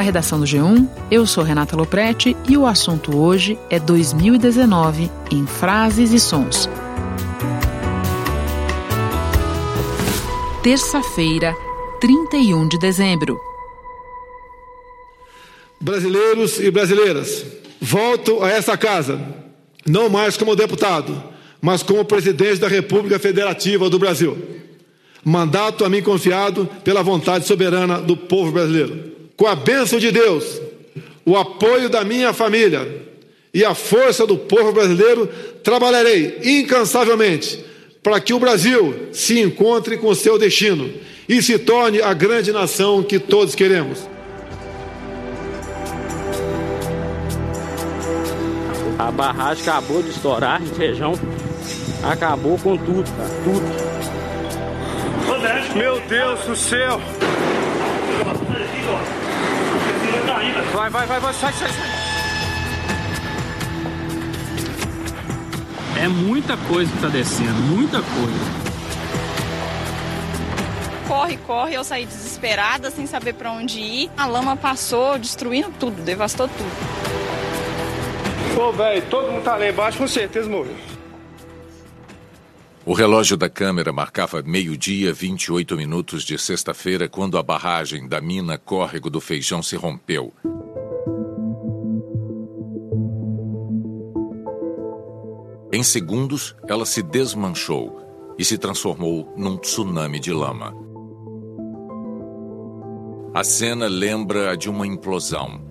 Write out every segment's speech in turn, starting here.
Da redação do G1, eu sou Renata Loprete e o assunto hoje é 2019 em frases e sons. Terça-feira, 31 de dezembro. Brasileiros e brasileiras, volto a essa casa, não mais como deputado, mas como presidente da República Federativa do Brasil. Mandato a mim confiado pela vontade soberana do povo brasileiro com a bênção de Deus, o apoio da minha família e a força do povo brasileiro, trabalharei incansavelmente para que o Brasil se encontre com seu destino e se torne a grande nação que todos queremos. A barragem acabou de estourar feijão. Acabou com tudo, cara. Tudo. Meu Deus do céu! Vai, vai, vai, vai, sai, sai, sai. É muita coisa que tá descendo, muita coisa. Corre, corre, eu saí desesperada, sem saber para onde ir. A lama passou, destruindo tudo, devastou tudo. Pô, velho, todo mundo tá lá embaixo, com certeza morreu. O relógio da câmera marcava meio-dia, 28 minutos de sexta-feira, quando a barragem da mina Córrego do Feijão se rompeu. Em segundos, ela se desmanchou e se transformou num tsunami de lama. A cena lembra a de uma implosão.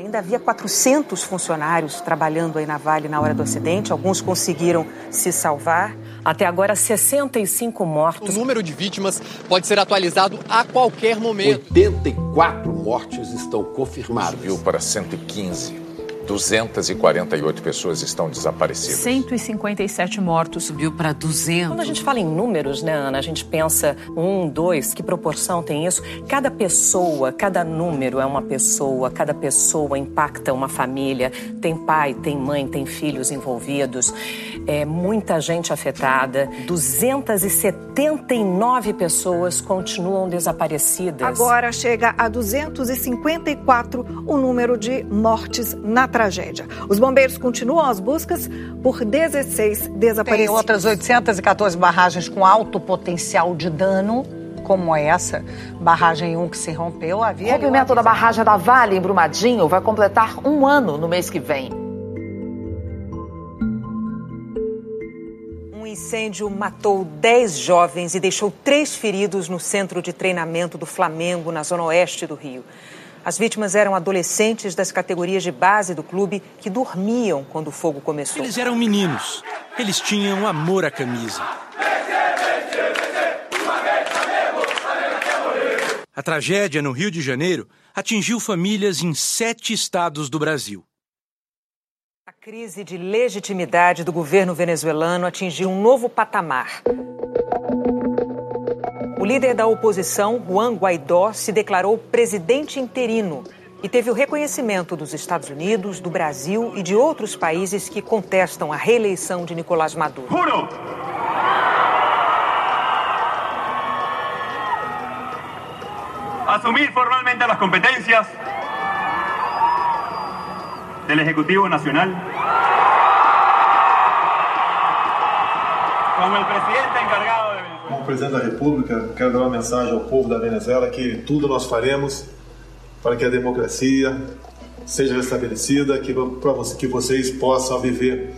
Ainda havia 400 funcionários trabalhando aí na Vale na hora do acidente. Alguns conseguiram se salvar. Até agora, 65 mortos. O número de vítimas pode ser atualizado a qualquer momento. 84 mortes estão confirmadas. Subiu para 115. 248 pessoas estão desaparecidas. 157 mortos. Subiu para 200. Quando a gente fala em números, né, Ana, a gente pensa um, dois, que proporção tem isso? Cada pessoa, cada número é uma pessoa, cada pessoa impacta uma família. Tem pai, tem mãe, tem filhos envolvidos. É muita gente afetada. 279 pessoas continuam desaparecidas. Agora chega a 254 o número de mortes na tragédia. Os bombeiros continuam as buscas por 16 desaparecidos. Tem outras 814 barragens com alto potencial de dano como essa, barragem 1 que se rompeu, havia. O rompimento da barragem da Vale em Brumadinho vai completar um ano no mês que vem. Um incêndio matou 10 jovens e deixou três feridos no centro de treinamento do Flamengo, na zona oeste do Rio. As vítimas eram adolescentes das categorias de base do clube que dormiam quando o fogo começou. Eles eram meninos. Eles tinham amor à camisa. A tragédia no Rio de Janeiro atingiu famílias em sete estados do Brasil. A crise de legitimidade do governo venezuelano atingiu um novo patamar. O líder da oposição, Juan Guaidó, se declarou presidente interino e teve o reconhecimento dos Estados Unidos, do Brasil e de outros países que contestam a reeleição de Nicolás Maduro. Juro! Asumir formalmente las competencias del Ejecutivo Nacional como el presidente encargado presidente da República, quero dar uma mensagem ao povo da Venezuela que tudo nós faremos para que a democracia seja restabelecida, que, para que vocês possam viver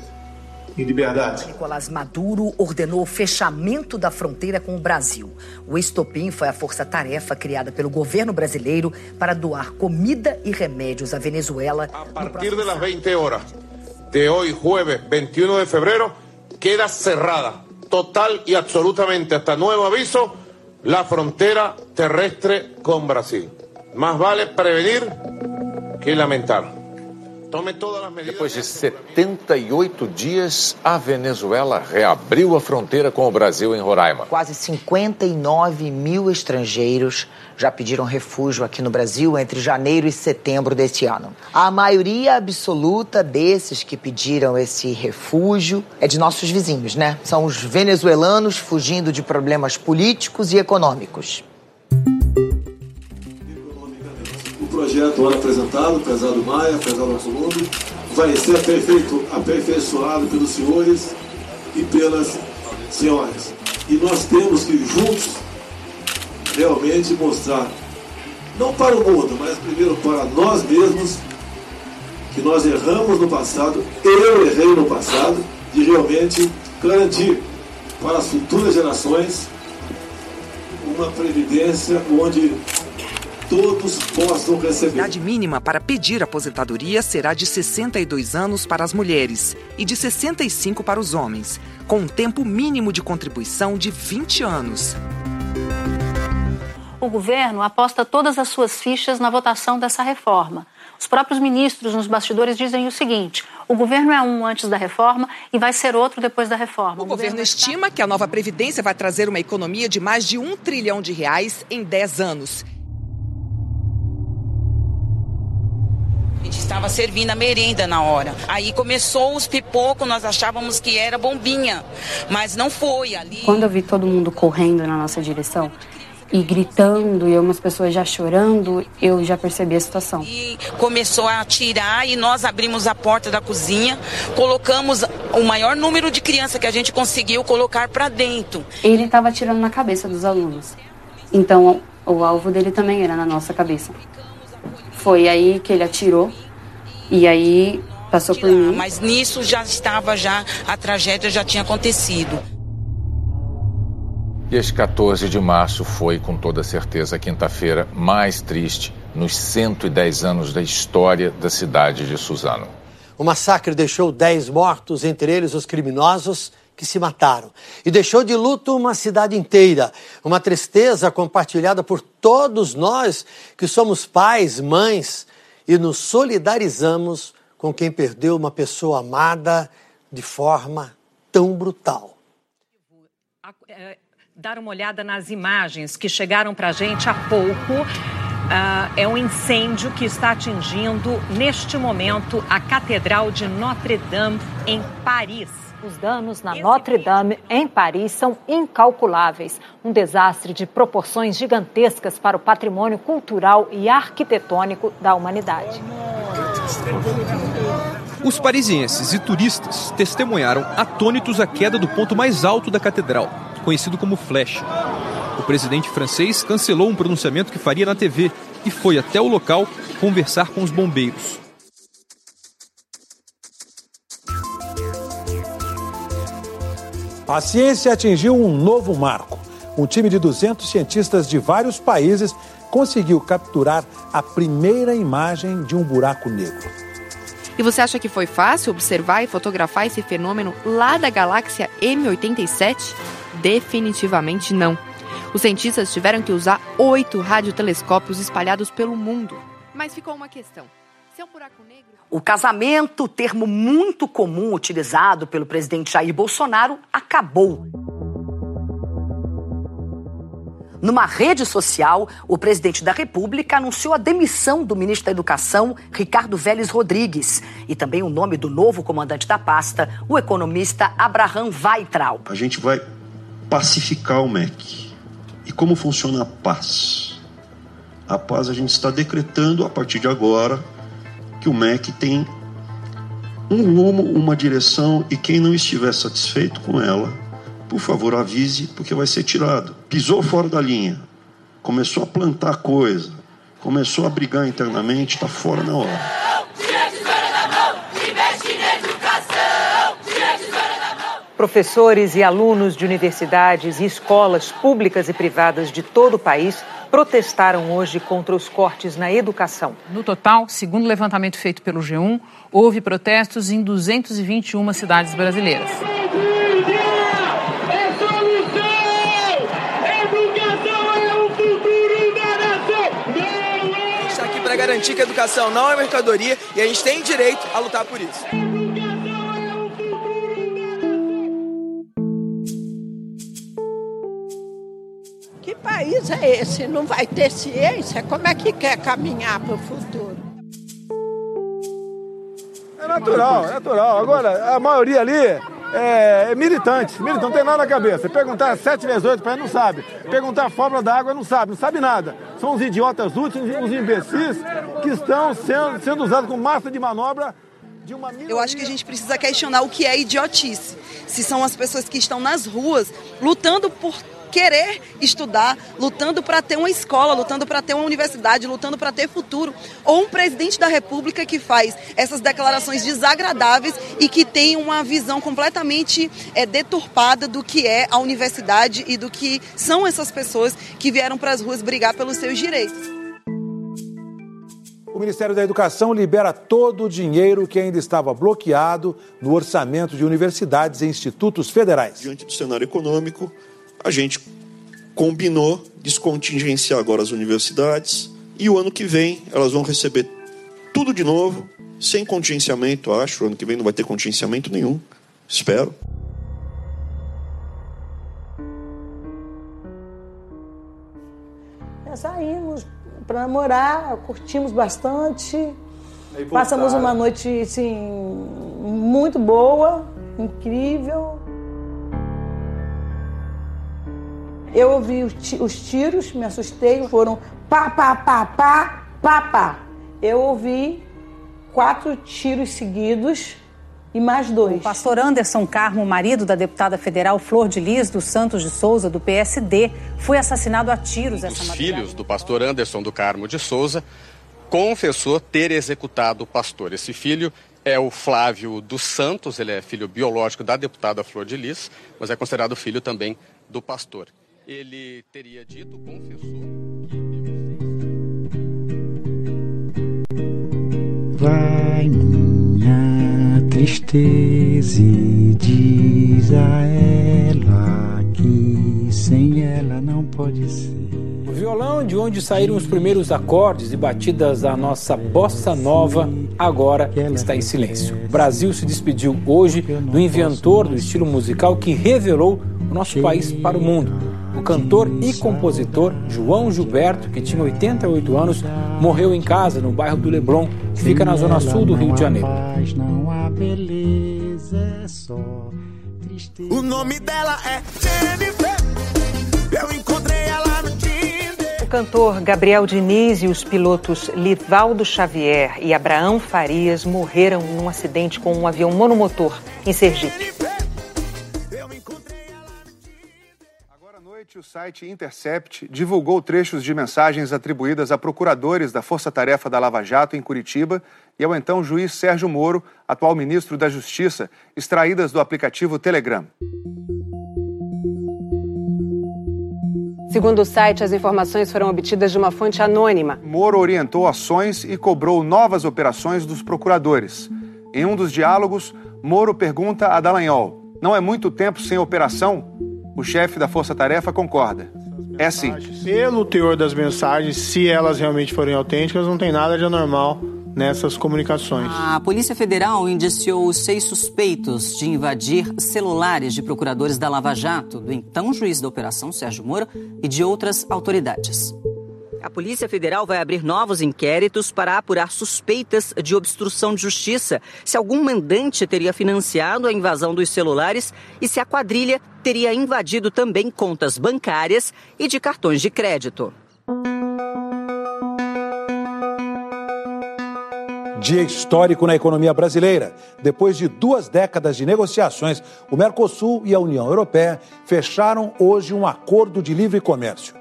em liberdade. Nicolás Maduro ordenou o fechamento da fronteira com o Brasil. O estopim foi a força-tarefa criada pelo governo brasileiro para doar comida e remédios à Venezuela. A partir de las 20 horas de hoy, jueves 21 de febrero, queda cerrada total y absolutamente hasta nuevo aviso la frontera terrestre con Brasil. Más vale prevenir que lamentar. Depois de 78 dias, a Venezuela reabriu a fronteira com o Brasil em Roraima. Quase 59 mil estrangeiros já pediram refúgio aqui no Brasil entre janeiro e setembro deste ano. A maioria absoluta desses que pediram esse refúgio é de nossos vizinhos, né? São os venezuelanos fugindo de problemas políticos e econômicos. Projeto agora apresentado, pesado Maia, pesado Alcolumbre, vai ser aperfeito, aperfeiçoado pelos senhores e pelas senhoras. E nós temos que juntos realmente mostrar, não para o mundo, mas primeiro para nós mesmos, que nós erramos no passado, eu errei no passado, de realmente garantir para as futuras gerações uma previdência onde todos possam receber. A idade mínima para pedir aposentadoria será de 62 anos para as mulheres e de 65 para os homens, com um tempo mínimo de contribuição de 20 anos. O governo aposta todas as suas fichas na votação dessa reforma. Os próprios ministros nos bastidores dizem o seguinte: o governo é um antes da reforma e vai ser outro depois da reforma. O, o governo, governo estima que a nova Previdência vai trazer uma economia de mais de um trilhão de reais em 10 anos. Estava servindo a merenda na hora. Aí começou os pipocos, nós achávamos que era bombinha, mas não foi ali. Quando eu vi todo mundo correndo na nossa direção, e gritando e umas pessoas já chorando, eu já percebi a situação. E começou a atirar e nós abrimos a porta da cozinha, colocamos o maior número de crianças que a gente conseguiu colocar para dentro. Ele estava atirando na cabeça dos alunos. Então, o alvo dele também era na nossa cabeça. Foi aí que ele atirou e aí passou por mim. Mas nisso já estava já a tragédia já tinha acontecido. E esse 14 de março foi, com toda certeza, a quinta-feira mais triste nos 110 anos da história da cidade de Suzano. O massacre deixou 10 mortos, entre eles os criminosos que se mataram. E deixou de luto uma cidade inteira. Uma tristeza compartilhada por todos nós que somos pais, mães e nos solidarizamos com quem perdeu uma pessoa amada de forma tão brutal. É, dar uma olhada nas imagens que chegaram para a gente há pouco. Uh, é um incêndio que está atingindo, neste momento, a Catedral de Notre-Dame, em Paris. Os danos na Notre-Dame, em Paris, são incalculáveis. Um desastre de proporções gigantescas para o patrimônio cultural e arquitetônico da humanidade. Os parisienses e turistas testemunharam atônitos a queda do ponto mais alto da catedral conhecido como Flash. O presidente francês cancelou um pronunciamento que faria na TV e foi até o local conversar com os bombeiros. A ciência atingiu um novo marco. Um time de 200 cientistas de vários países conseguiu capturar a primeira imagem de um buraco negro. E você acha que foi fácil observar e fotografar esse fenômeno lá da galáxia M87? Definitivamente não. Os cientistas tiveram que usar oito radiotelescópios espalhados pelo mundo. Mas ficou uma questão. Se buraco negro. O casamento, termo muito comum utilizado pelo presidente Jair Bolsonaro, acabou. Numa rede social, o presidente da República anunciou a demissão do ministro da Educação, Ricardo Vélez Rodrigues, e também o nome do novo comandante da pasta, o economista Abraham Weitraub. A gente vai pacificar o MEC. E como funciona a paz? A paz a gente está decretando a partir de agora que o MEC tem um rumo, uma direção e quem não estiver satisfeito com ela, por favor avise, porque vai ser tirado. Pisou fora da linha, começou a plantar coisa, começou a brigar internamente, está fora na hora. Professores e alunos de universidades e escolas públicas e privadas de todo o país protestaram hoje contra os cortes na educação. No total, segundo o levantamento feito pelo G1, houve protestos em 221 cidades brasileiras. está aqui para garantir que a educação não é mercadoria e a gente tem direito a lutar por isso. É esse? Não vai ter ciência? Como é que quer caminhar para o futuro? É natural, é natural. Agora, a maioria ali é, é militante. Militante, não tem nada na cabeça. Perguntar 7 vezes 8 para ele, não sabe. Perguntar a fórmula da água, não sabe. Não sabe nada. São os idiotas úteis, os imbecis que estão sendo, sendo usados com massa de manobra eu acho que a gente precisa questionar o que é idiotice. Se são as pessoas que estão nas ruas lutando por querer estudar, lutando para ter uma escola, lutando para ter uma universidade, lutando para ter futuro, ou um presidente da República que faz essas declarações desagradáveis e que tem uma visão completamente é, deturpada do que é a universidade e do que são essas pessoas que vieram para as ruas brigar pelos seus direitos. O Ministério da Educação libera todo o dinheiro que ainda estava bloqueado no orçamento de universidades e institutos federais. Diante do cenário econômico, a gente combinou descontingenciar agora as universidades e o ano que vem elas vão receber tudo de novo, sem contingenciamento, acho. O ano que vem não vai ter contingenciamento nenhum, espero. Nós saímos para namorar, curtimos bastante. Passamos uma noite assim, muito boa, incrível. Eu ouvi os tiros, me assustei, foram pá, pá, pá, pá, pá, pá. Eu ouvi quatro tiros seguidos e mais dois. O pastor Anderson Carmo, marido da deputada federal Flor de Lis dos Santos de Souza, do PSD, foi assassinado a tiros essa Os filhos do pastor Anderson do Carmo de Souza confessou ter executado o pastor. Esse filho é o Flávio dos Santos, ele é filho biológico da deputada Flor de Lis, mas é considerado filho também do pastor ele teria dito, confessou. Vai minha tristeza e diz a ela que sem ela não pode ser. O violão de onde saíram os primeiros acordes e batidas da nossa bossa nova agora está em silêncio. O Brasil se despediu hoje do inventor do estilo musical que revelou o nosso país para o mundo o cantor e compositor João Gilberto, que tinha 88 anos, morreu em casa no bairro do Leblon, que fica na zona sul do Rio de Janeiro. O nome dela é Jennifer. Eu encontrei ela no Tinder. O cantor Gabriel Diniz e os pilotos Livaldo Xavier e Abraão Farias morreram num acidente com um avião monomotor em Sergipe. O site Intercept divulgou trechos de mensagens atribuídas a procuradores da Força Tarefa da Lava Jato em Curitiba e ao então juiz Sérgio Moro, atual ministro da Justiça, extraídas do aplicativo Telegram. Segundo o site, as informações foram obtidas de uma fonte anônima. Moro orientou ações e cobrou novas operações dos procuradores. Em um dos diálogos, Moro pergunta a Dallagnol: Não é muito tempo sem operação? O chefe da Força Tarefa concorda. É sim. Pelo teor das mensagens, se elas realmente forem autênticas, não tem nada de anormal nessas comunicações. A Polícia Federal indiciou os seis suspeitos de invadir celulares de procuradores da Lava Jato, do então juiz da operação, Sérgio Moro, e de outras autoridades. A Polícia Federal vai abrir novos inquéritos para apurar suspeitas de obstrução de justiça, se algum mandante teria financiado a invasão dos celulares e se a quadrilha teria invadido também contas bancárias e de cartões de crédito. Dia histórico na economia brasileira. Depois de duas décadas de negociações, o Mercosul e a União Europeia fecharam hoje um acordo de livre comércio.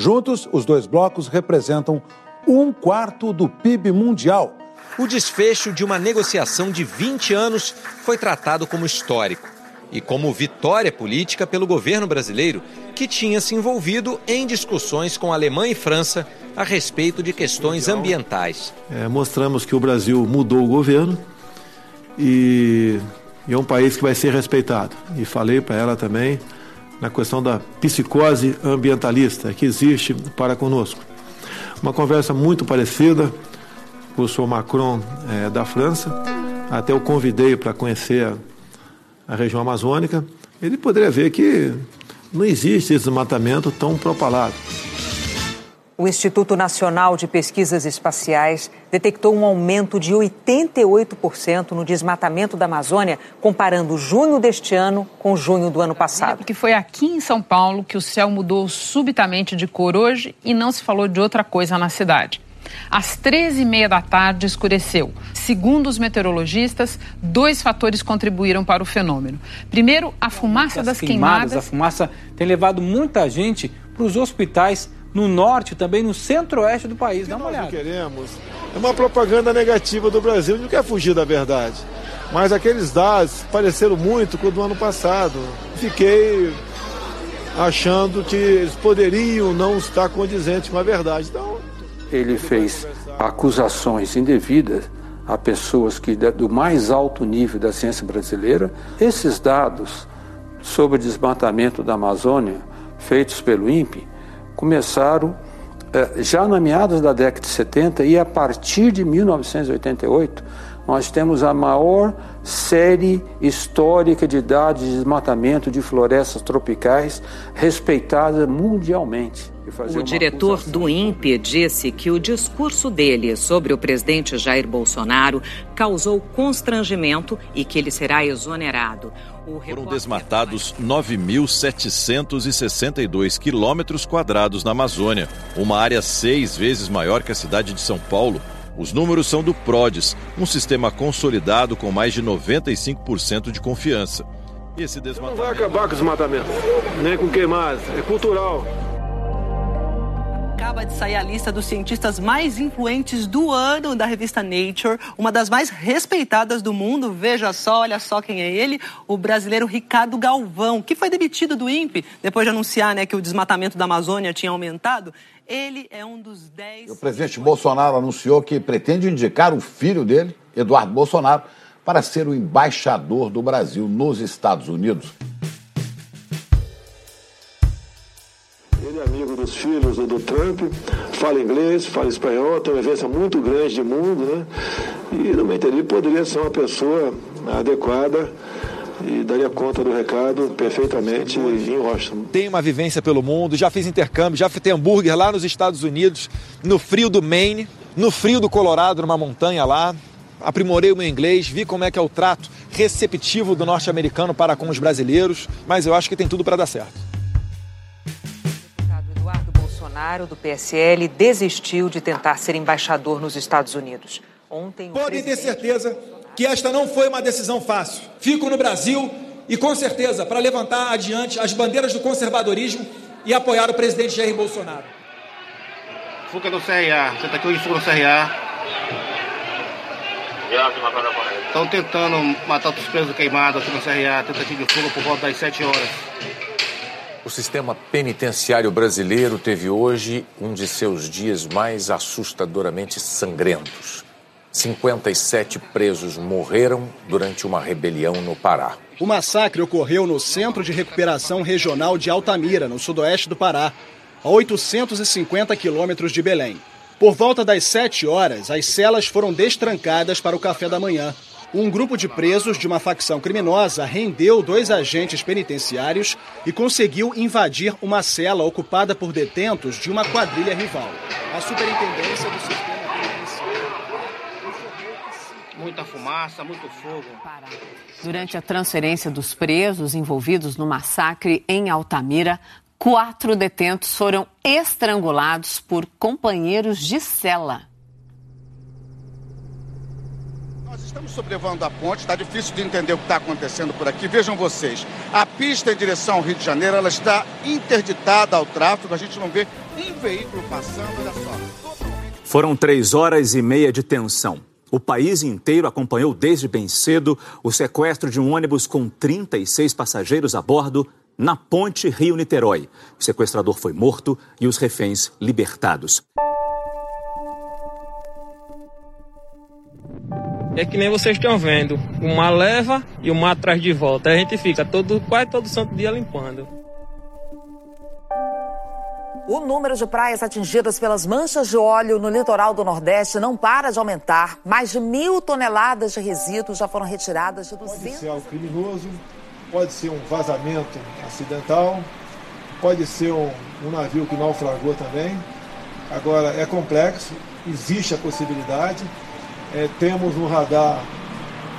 Juntos, os dois blocos representam um quarto do PIB mundial. O desfecho de uma negociação de 20 anos foi tratado como histórico e como vitória política pelo governo brasileiro, que tinha se envolvido em discussões com Alemanha e França a respeito de questões ambientais. É, mostramos que o Brasil mudou o governo e, e é um país que vai ser respeitado. E falei para ela também na questão da psicose ambientalista que existe para conosco. Uma conversa muito parecida com o senhor Macron é, da França, até o convidei para conhecer a, a região amazônica. Ele poderia ver que não existe esse desmatamento tão propalado. O Instituto Nacional de Pesquisas Espaciais detectou um aumento de 88% no desmatamento da Amazônia, comparando junho deste ano com junho do ano passado. Porque foi aqui em São Paulo que o céu mudou subitamente de cor hoje e não se falou de outra coisa na cidade. Às 13h30 da tarde escureceu. Segundo os meteorologistas, dois fatores contribuíram para o fenômeno. Primeiro, a fumaça das, das queimadas. queimadas. A fumaça tem levado muita gente para os hospitais no norte, também no centro-oeste do país. Dá uma nós olhada. não queremos é uma propaganda negativa do Brasil, não quer fugir da verdade. Mas aqueles dados pareceram muito com o do ano passado. Fiquei achando que eles poderiam não estar condizentes com a verdade. Então, Ele fez acusações indevidas a pessoas que do mais alto nível da ciência brasileira. Esses dados sobre o desmatamento da Amazônia, feitos pelo INPE, começaram eh, já na meados da década de 70 e a partir de 1988 nós temos a maior série histórica de dados de desmatamento de florestas tropicais respeitada mundialmente. O diretor acusação- do INPE disse que o discurso dele sobre o presidente Jair Bolsonaro causou constrangimento e que ele será exonerado. O Foram desmatados 9.762 quilômetros quadrados na Amazônia, uma área seis vezes maior que a cidade de São Paulo. Os números são do PRODES, um sistema consolidado com mais de 95% de confiança. Esse não desmatamento vai acabar com o desmatamento, nem com queimadas. É cultural. Acaba de sair a lista dos cientistas mais influentes do ano da revista Nature, uma das mais respeitadas do mundo. Veja só, olha só quem é ele, o brasileiro Ricardo Galvão, que foi demitido do INPE depois de anunciar né, que o desmatamento da Amazônia tinha aumentado. Ele é um dos dez. O presidente Bolsonaro anunciou que pretende indicar o filho dele, Eduardo Bolsonaro, para ser o embaixador do Brasil nos Estados Unidos. Ele é amigo dos filhos do, do Trump, fala inglês, fala espanhol, tem uma vivência muito grande de mundo, né? E, no meu entender, poderia ser uma pessoa adequada e daria conta do recado perfeitamente em Washington. Tenho uma vivência pelo mundo, já fiz intercâmbio, já fritei hambúrguer lá nos Estados Unidos, no frio do Maine, no frio do Colorado, numa montanha lá. Aprimorei o meu inglês, vi como é que é o trato receptivo do norte-americano para com os brasileiros, mas eu acho que tem tudo para dar certo. Eduardo Bolsonaro, do PSL, desistiu de tentar ser embaixador nos Estados Unidos. Ontem, Podem ter certeza que esta não foi uma decisão fácil. Fico no Brasil e, com certeza, para levantar adiante as bandeiras do conservadorismo e apoiar o presidente Jair Bolsonaro. Fuga do CRA, você tá aqui hoje fuga do CRA. Estão tentando matar os presos queimados aqui no CRA, tentativa de fuga por volta das 7 horas. O sistema penitenciário brasileiro teve hoje um de seus dias mais assustadoramente sangrentos. 57 presos morreram durante uma rebelião no Pará. O massacre ocorreu no Centro de Recuperação Regional de Altamira, no sudoeste do Pará, a 850 quilômetros de Belém. Por volta das 7 horas, as celas foram destrancadas para o café da manhã. Um grupo de presos de uma facção criminosa rendeu dois agentes penitenciários e conseguiu invadir uma cela ocupada por detentos de uma quadrilha rival. A superintendência do Muita fumaça, muito fogo. Durante a transferência dos presos envolvidos no massacre em Altamira, quatro detentos foram estrangulados por companheiros de cela. Nós estamos sobrevando a ponte, está difícil de entender o que está acontecendo por aqui. Vejam vocês, a pista em direção ao Rio de Janeiro ela está interditada ao tráfego, a gente não vê um veículo passando, olha só. Foram três horas e meia de tensão. O país inteiro acompanhou desde bem cedo o sequestro de um ônibus com 36 passageiros a bordo na ponte Rio-Niterói. O sequestrador foi morto e os reféns libertados. É que nem vocês estão vendo, uma leva e uma atrás de volta. A gente fica todo, quase todo santo dia limpando. O número de praias atingidas pelas manchas de óleo no litoral do Nordeste não para de aumentar. Mais de mil toneladas de resíduos já foram retiradas de 200... Pode ser algo criminoso, pode ser um vazamento acidental, pode ser um, um navio que naufragou também. Agora, é complexo, existe a possibilidade. É, temos no radar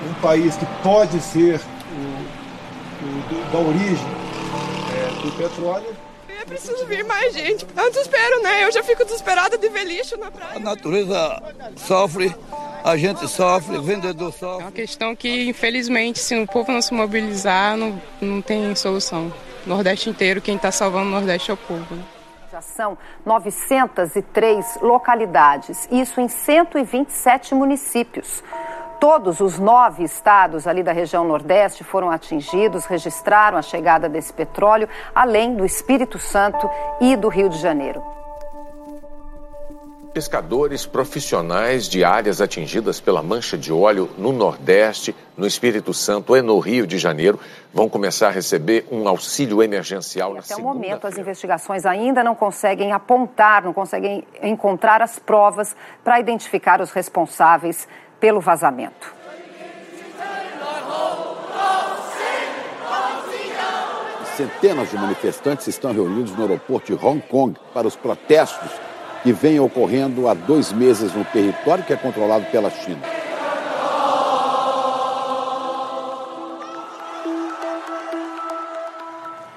um país que pode ser o, o do, da origem é, do petróleo. Preciso vir mais gente. É um desespero, né? Eu já fico desesperada de ver lixo na praia. A natureza sofre, a gente sofre, o vendedor sofre. É uma questão que, infelizmente, se o povo não se mobilizar, não, não tem solução. Nordeste inteiro, quem está salvando o Nordeste é o povo. Né? Já são 903 localidades, isso em 127 municípios. Todos os nove estados ali da região Nordeste foram atingidos, registraram a chegada desse petróleo, além do Espírito Santo e do Rio de Janeiro. Pescadores profissionais de áreas atingidas pela mancha de óleo no Nordeste, no Espírito Santo e no Rio de Janeiro vão começar a receber um auxílio emergencial. E até o momento, as investigações ainda não conseguem apontar, não conseguem encontrar as provas para identificar os responsáveis pelo vazamento. Centenas de manifestantes estão reunidos no aeroporto de Hong Kong para os protestos que vem ocorrendo há dois meses no território que é controlado pela China.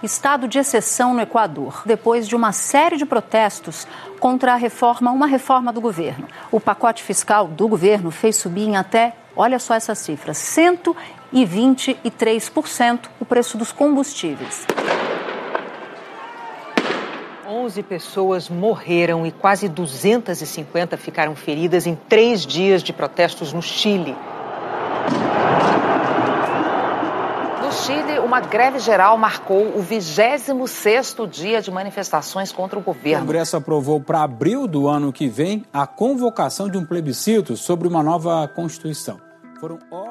Estado de exceção no Equador, depois de uma série de protestos contra a reforma, uma reforma do governo. O pacote fiscal do governo fez subir em até, olha só essa cifra, 123% o preço dos combustíveis. 11 pessoas morreram e quase 250 ficaram feridas em três dias de protestos no Chile. No Chile, uma greve geral marcou o 26º dia de manifestações contra o governo. O Congresso aprovou para abril do ano que vem a convocação de um plebiscito sobre uma nova Constituição.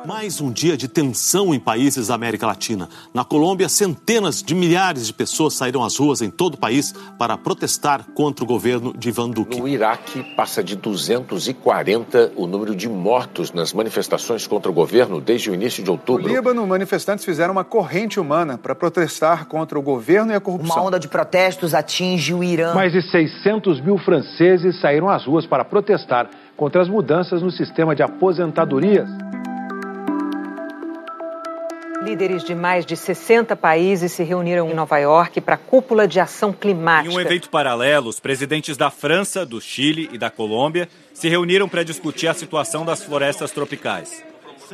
Mais um dia de tensão em países da América Latina. Na Colômbia, centenas de milhares de pessoas saíram às ruas em todo o país para protestar contra o governo de Ivan Duque. No Iraque, passa de 240 o número de mortos nas manifestações contra o governo desde o início de outubro. No Líbano, manifestantes fizeram uma corrente humana para protestar contra o governo e a corrupção. Uma onda de protestos atinge o Irã. Mais de 600 mil franceses saíram às ruas para protestar contra as mudanças no sistema de aposentadorias. Líderes de mais de 60 países se reuniram em Nova York para a cúpula de ação climática. Em um evento paralelo, os presidentes da França, do Chile e da Colômbia se reuniram para discutir a situação das florestas tropicais.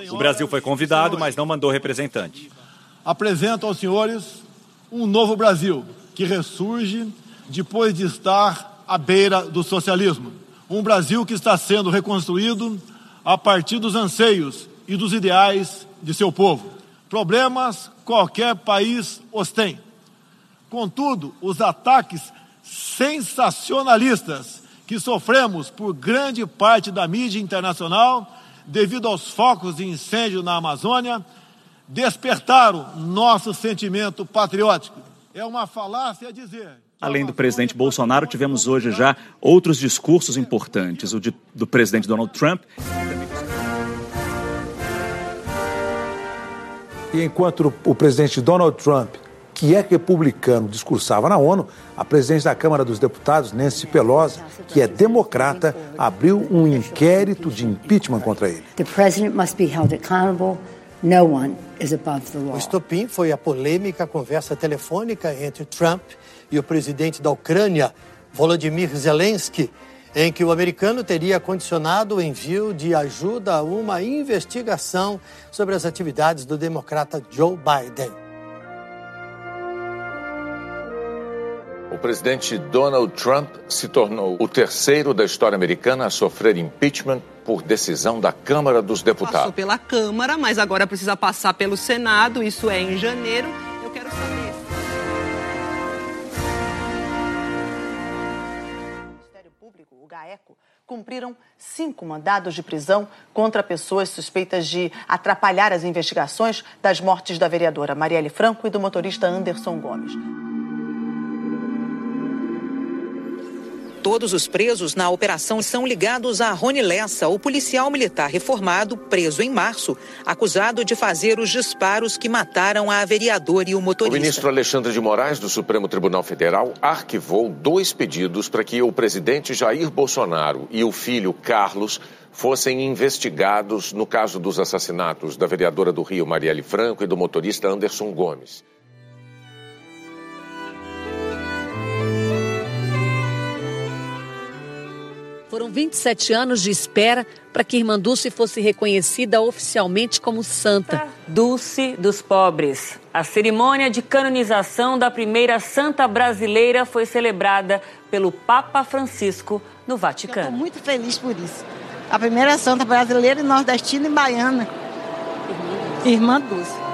O Brasil foi convidado, mas não mandou representante. Apresento aos senhores um novo Brasil que ressurge depois de estar à beira do socialismo. Um Brasil que está sendo reconstruído a partir dos anseios e dos ideais de seu povo. Problemas qualquer país os tem. Contudo, os ataques sensacionalistas que sofremos por grande parte da mídia internacional, devido aos focos de incêndio na Amazônia, despertaram nosso sentimento patriótico. É uma falácia dizer. Além do presidente Bolsonaro, tivemos hoje já outros discursos importantes: o de, do presidente Donald Trump. E enquanto o presidente Donald Trump, que é republicano, discursava na ONU, a presidente da Câmara dos Deputados, Nancy Pelosi, que é democrata, abriu um inquérito de impeachment contra ele. The president must be held accountable. No one is above the law. O estopim foi a polêmica conversa telefônica entre Trump e o presidente da Ucrânia, Volodymyr Zelensky, em que o americano teria condicionado o envio de ajuda a uma investigação sobre as atividades do democrata Joe Biden. O presidente Donald Trump se tornou o terceiro da história americana a sofrer impeachment por decisão da Câmara dos Deputados. Passou pela Câmara, mas agora precisa passar pelo Senado, isso é em janeiro. Eu quero saber. GAECO cumpriram cinco mandados de prisão contra pessoas suspeitas de atrapalhar as investigações das mortes da vereadora Marielle Franco e do motorista Anderson Gomes. Todos os presos na operação são ligados a Rony Lessa, o policial militar reformado, preso em março, acusado de fazer os disparos que mataram a vereadora e o motorista. O ministro Alexandre de Moraes, do Supremo Tribunal Federal, arquivou dois pedidos para que o presidente Jair Bolsonaro e o filho Carlos fossem investigados no caso dos assassinatos da vereadora do Rio, Marielle Franco, e do motorista Anderson Gomes. Foram 27 anos de espera para que Irmã Dulce fosse reconhecida oficialmente como santa. Dulce dos pobres. A cerimônia de canonização da primeira santa brasileira foi celebrada pelo Papa Francisco no Vaticano. Estou muito feliz por isso. A primeira santa brasileira, nordestina e baiana. Irmã Dulce. Segundo a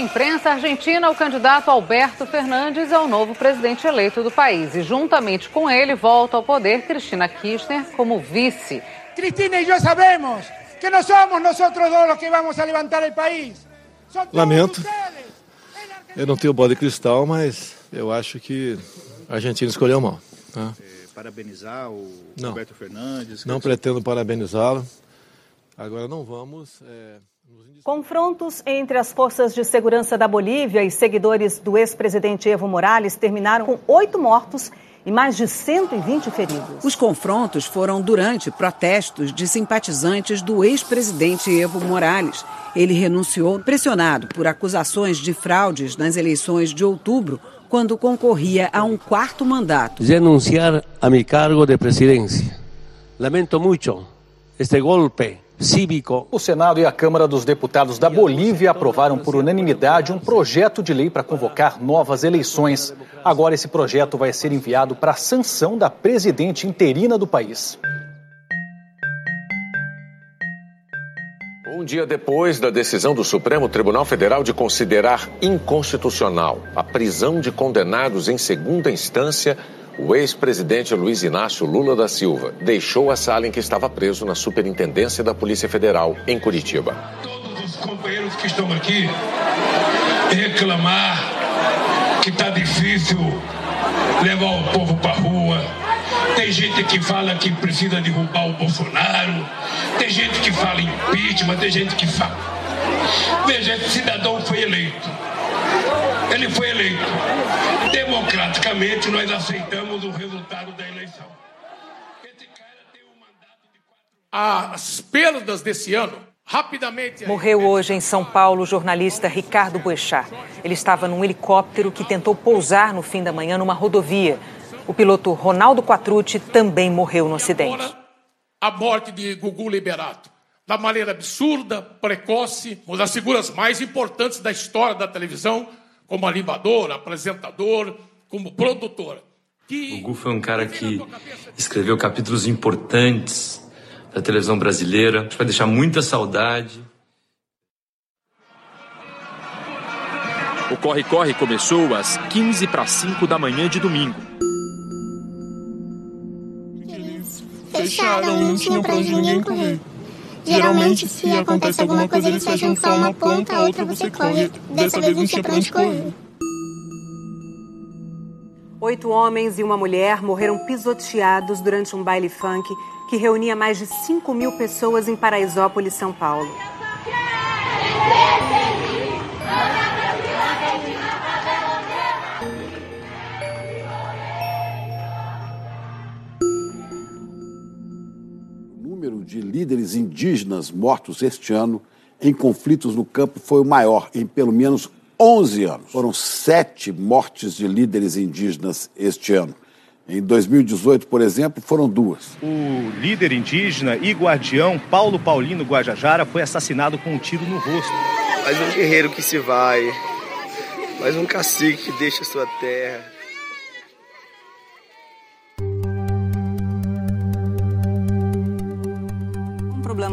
imprensa argentina, o candidato Alberto Fernandes é o novo presidente eleito do país. E juntamente com ele volta ao poder Cristina Kirchner como vice. Cristina e eu sabemos que não somos nós dois os que vamos a levantar o país. Lamento. Eu não tenho bola de cristal, mas eu acho que a Argentina escolheu mal. Tá? Parabenizar o Não. Alberto Fernandes. Não pretendo parabenizá-lo. Agora não vamos. é, Confrontos entre as forças de segurança da Bolívia e seguidores do ex-presidente Evo Morales terminaram com oito mortos e mais de 120 feridos. Os confrontos foram durante protestos de simpatizantes do ex-presidente Evo Morales. Ele renunciou pressionado por acusações de fraudes nas eleições de outubro, quando concorria a um quarto mandato. renunciar a mi cargo de presidencia. Lamento mucho este golpe cívico. O Senado e a Câmara dos Deputados da Bolívia aprovaram por unanimidade um projeto de lei para convocar novas eleições. Agora, esse projeto vai ser enviado para sanção da presidente interina do país. Um dia depois da decisão do Supremo Tribunal Federal de considerar inconstitucional a prisão de condenados em segunda instância, o ex-presidente Luiz Inácio Lula da Silva deixou a sala em que estava preso na Superintendência da Polícia Federal, em Curitiba. os companheiros que estão aqui reclamar que tá difícil levar o povo para rua. Tem gente que fala que precisa derrubar o Bolsonaro. Tem gente que fala impeachment, tem gente que fala. Veja, esse cidadão foi eleito. Ele foi eleito. Democraticamente, nós aceitamos o resultado da eleição. As perdas desse ano, rapidamente. Morreu hoje em São Paulo o jornalista Ricardo Boechat. Ele estava num helicóptero que tentou pousar no fim da manhã numa rodovia. O piloto Ronaldo Quatrucci também morreu no acidente. A morte de Gugu Liberato. Da maneira absurda, precoce, uma das figuras mais importantes da história da televisão, como animador, apresentador, como produtor. Gugu foi um cara que escreveu capítulos importantes da televisão brasileira. Acho que vai deixar muita saudade. O corre-corre começou às 15 para 5 da manhã de domingo. Fecharam não tinha pra onde ninguém correr. Geralmente, se acontece alguma coisa, eles fecham só uma ponta, a outra você corre. Dessa vez não tinha pra onde correr. Oito homens e uma mulher morreram pisoteados durante um baile funk que reunia mais de 5 mil pessoas em Paraisópolis, São Paulo. Número de líderes indígenas mortos este ano em conflitos no campo foi o maior em pelo menos 11 anos. Foram sete mortes de líderes indígenas este ano. Em 2018, por exemplo, foram duas. O líder indígena e guardião Paulo Paulino Guajajara foi assassinado com um tiro no rosto. Mais um guerreiro que se vai, mais um cacique que deixa sua terra.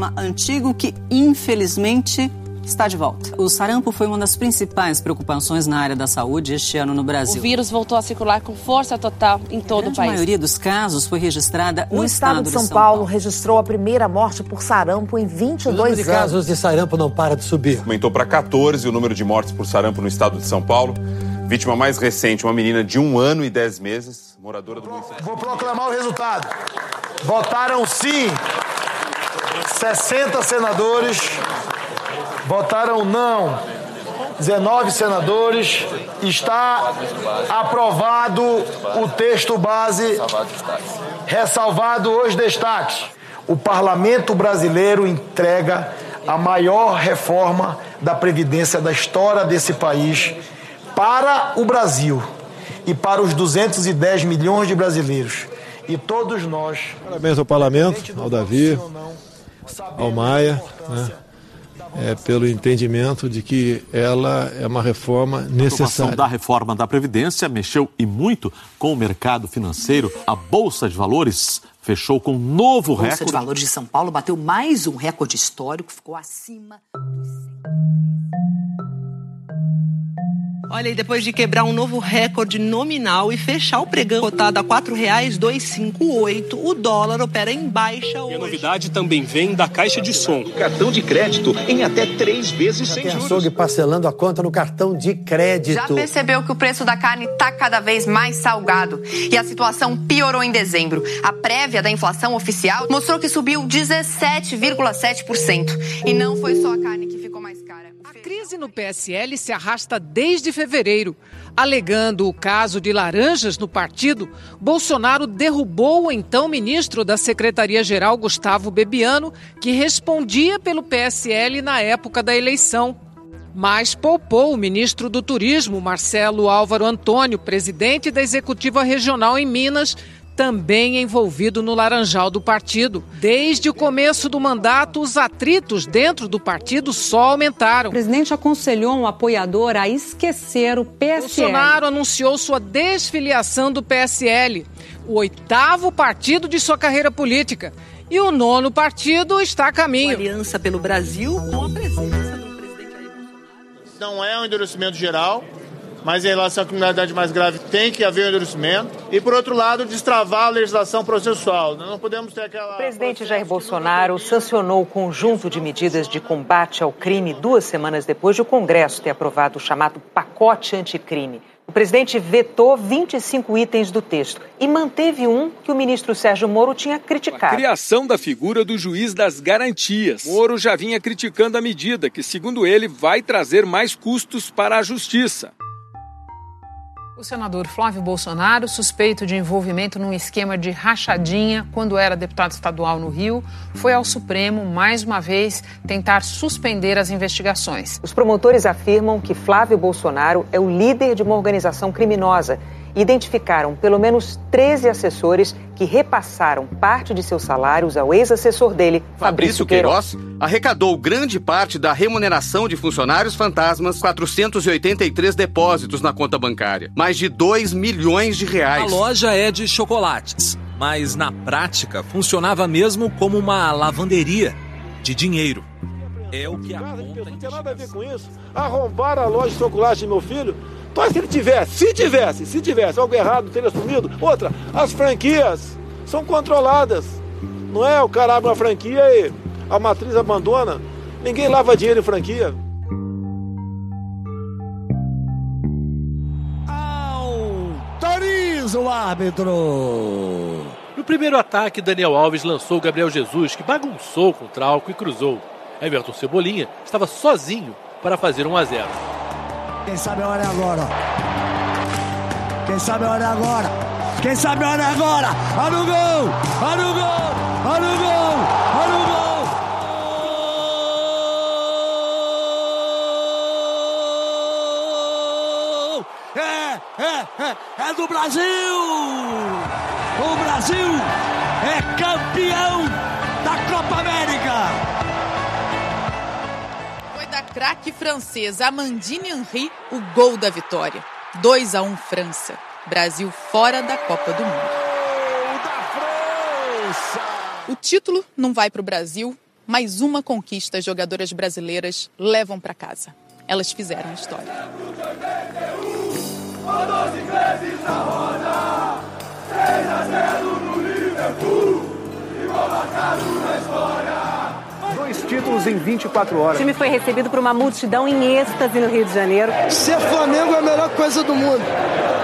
Problema antigo que, infelizmente, está de volta. O sarampo foi uma das principais preocupações na área da saúde este ano no Brasil. O vírus voltou a circular com força total em todo o país. A maioria dos casos foi registrada no o estado, de São, São Paulo, Paulo. registrou a primeira morte por sarampo em 22 anos. O número de casos de sarampo não para de subir. Aumentou para 14 o número de mortes por sarampo no estado de São Paulo. Vítima mais recente, uma menina de um ano e dez meses, moradora do município. Vou proclamar o resultado. Votaram sim 60 senadores, votaram não 19 senadores. Está aprovado o texto base, ressalvado os destaques. O parlamento brasileiro entrega a maior reforma da Previdência da história desse país para o Brasil e para os 210 milhões de brasileiros. E todos nós. Parabéns ao parlamento, ao Davi, ao Maia, né, é, pelo entendimento de que ela é uma reforma necessária. A da reforma da Previdência mexeu e muito com o mercado financeiro. A Bolsa de Valores fechou com um novo recorde. A Bolsa de Valores de São Paulo bateu mais um recorde histórico, ficou acima dos 100. Olha, e depois de quebrar um novo recorde nominal e fechar o pregão cotado a R$ 4,258, o dólar opera em baixa hoje. E a novidade também vem da caixa de som. Cartão de crédito em até três vezes sem juros. açougue parcelando a conta no cartão de crédito. Já percebeu que o preço da carne está cada vez mais salgado e a situação piorou em dezembro. A prévia da inflação oficial mostrou que subiu 17,7%. E não foi só a carne que ficou mais cara crise no PSL se arrasta desde fevereiro. Alegando o caso de laranjas no partido, Bolsonaro derrubou o então ministro da Secretaria-Geral, Gustavo Bebiano, que respondia pelo PSL na época da eleição. Mas poupou o ministro do Turismo, Marcelo Álvaro Antônio, presidente da Executiva Regional em Minas, também envolvido no laranjal do partido. Desde o começo do mandato, os atritos dentro do partido só aumentaram. O presidente aconselhou um apoiador a esquecer o PSL. Bolsonaro anunciou sua desfiliação do PSL, o oitavo partido de sua carreira política. E o nono partido está a caminho. Uma aliança pelo Brasil com a presença do presidente Jair Bolsonaro. Não é um endurecimento geral, mas em relação à criminalidade mais grave tem que haver um endurecimento. E, por outro lado, destravar a legislação processual. Nós não podemos ter aquela. O presidente Jair Bolsonaro sancionou o conjunto de medidas de combate ao crime duas semanas depois de o Congresso ter aprovado o chamado pacote anticrime. O presidente vetou 25 itens do texto e manteve um que o ministro Sérgio Moro tinha criticado. A criação da figura do juiz das garantias. Moro já vinha criticando a medida, que, segundo ele, vai trazer mais custos para a justiça. O senador Flávio Bolsonaro, suspeito de envolvimento num esquema de rachadinha quando era deputado estadual no Rio, foi ao Supremo mais uma vez tentar suspender as investigações. Os promotores afirmam que Flávio Bolsonaro é o líder de uma organização criminosa identificaram pelo menos 13 assessores que repassaram parte de seus salários ao ex-assessor dele, Fabrício, Fabrício Queiroz. Queiroz. Arrecadou grande parte da remuneração de funcionários fantasmas, 483 depósitos na conta bancária, mais de 2 milhões de reais. A loja é de chocolates, mas na prática funcionava mesmo como uma lavanderia de dinheiro. É o que a conta Não tem nada a ver com isso. Arrombar a loja de chocolate do meu filho mas se ele tivesse, se tivesse, se tivesse algo errado, teria assumido. Outra, as franquias são controladas. Não é o cara abre uma franquia e a matriz abandona. Ninguém lava dinheiro em franquia. Autoriza o árbitro. No primeiro ataque, Daniel Alves lançou Gabriel Jesus, que bagunçou com o Trauco e cruzou. Everton Cebolinha estava sozinho para fazer 1 a 0. Quem sabe a hora é agora. Quem sabe a hora é agora. Quem sabe a hora é agora. Olha o gol! Olha o gol! Olha o gol! Olha o gol! É, é, é, é do Brasil! O Brasil é campeão craque francesa Amandine Henry o gol da vitória. 2 a 1 França. Brasil fora da Copa do Mundo. O título não vai para o Brasil, mais uma conquista as jogadoras brasileiras levam para casa. Elas fizeram história. Dois títulos em 24 horas. O time foi recebido por uma multidão em êxtase no Rio de Janeiro. Ser Flamengo é a melhor coisa do mundo.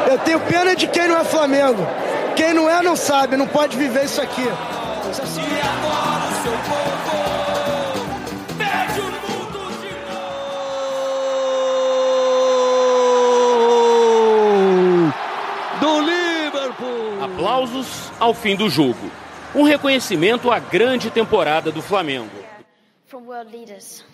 Eu tenho pena de quem não é Flamengo. Quem não é, não sabe, não pode viver isso aqui. do Liverpool. Aplausos ao fim do jogo. Um reconhecimento à grande temporada do Flamengo. From world leaders.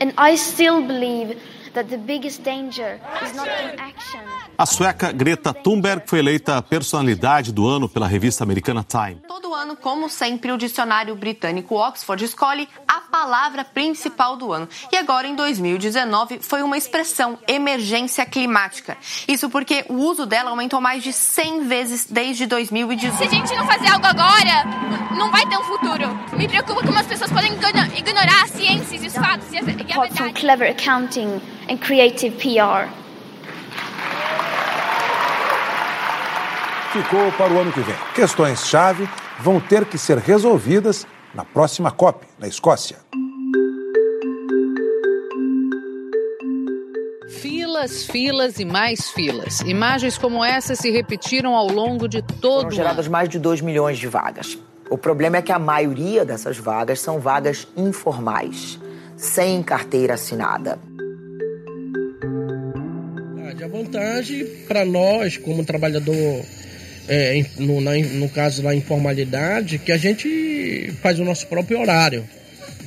And I still believe that the biggest danger is not in action. A sueca Greta Thunberg foi eleita personalidade do ano pela revista americana Time. Ano, como sempre, o dicionário britânico Oxford escolhe a palavra principal do ano. E agora, em 2019, foi uma expressão, emergência climática. Isso porque o uso dela aumentou mais de 100 vezes desde 2018. Se a gente não fazer algo agora, não vai ter um futuro. Me preocupa como as pessoas podem ignorar as ciências e os fatos e a, e a verdade. From clever accounting and creative PR. ficou para o ano que vem. Questões-chave vão ter que ser resolvidas na próxima COP, na Escócia. Filas, filas e mais filas. Imagens como essa se repetiram ao longo de todo Foram geradas mais de 2 milhões de vagas. O problema é que a maioria dessas vagas são vagas informais, sem carteira assinada. A vantagem para nós, como trabalhador é, no, na, no caso da informalidade, que a gente faz o nosso próprio horário,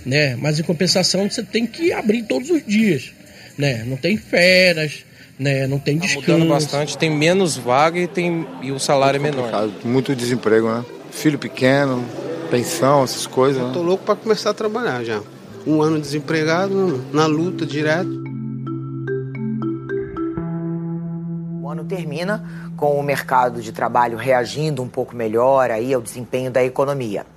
né? Mas em compensação você tem que abrir todos os dias, né? Não tem férias, né? Não tem descanso. Tá mudando bastante, tem menos vaga e, tem, e o salário é menor. Muito desemprego, né? Filho pequeno, pensão, essas coisas. Eu tô louco para começar a trabalhar já. Um ano desempregado, na luta direto. O ano termina com o mercado de trabalho reagindo um pouco melhor aí ao desempenho da economia.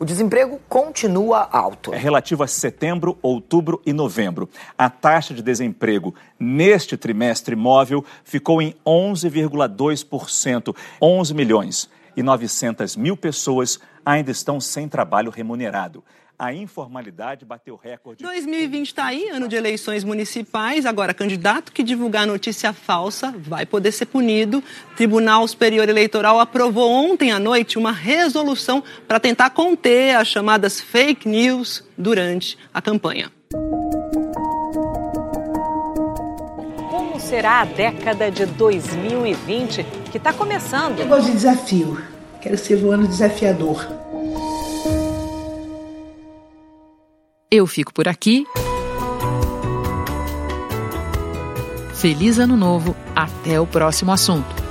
O desemprego continua alto. É relativo a setembro, outubro e novembro. A taxa de desemprego neste trimestre móvel ficou em 11,2%. 11 milhões e 900 mil pessoas ainda estão sem trabalho remunerado a informalidade bateu recorde. 2020 está aí, ano de eleições municipais. Agora, candidato que divulgar notícia falsa vai poder ser punido. Tribunal Superior Eleitoral aprovou ontem à noite uma resolução para tentar conter as chamadas fake news durante a campanha. Como será a década de 2020 que está começando? Eu gosto de desafio. Quero ser um ano desafiador. Eu fico por aqui. Feliz Ano Novo. Até o próximo assunto.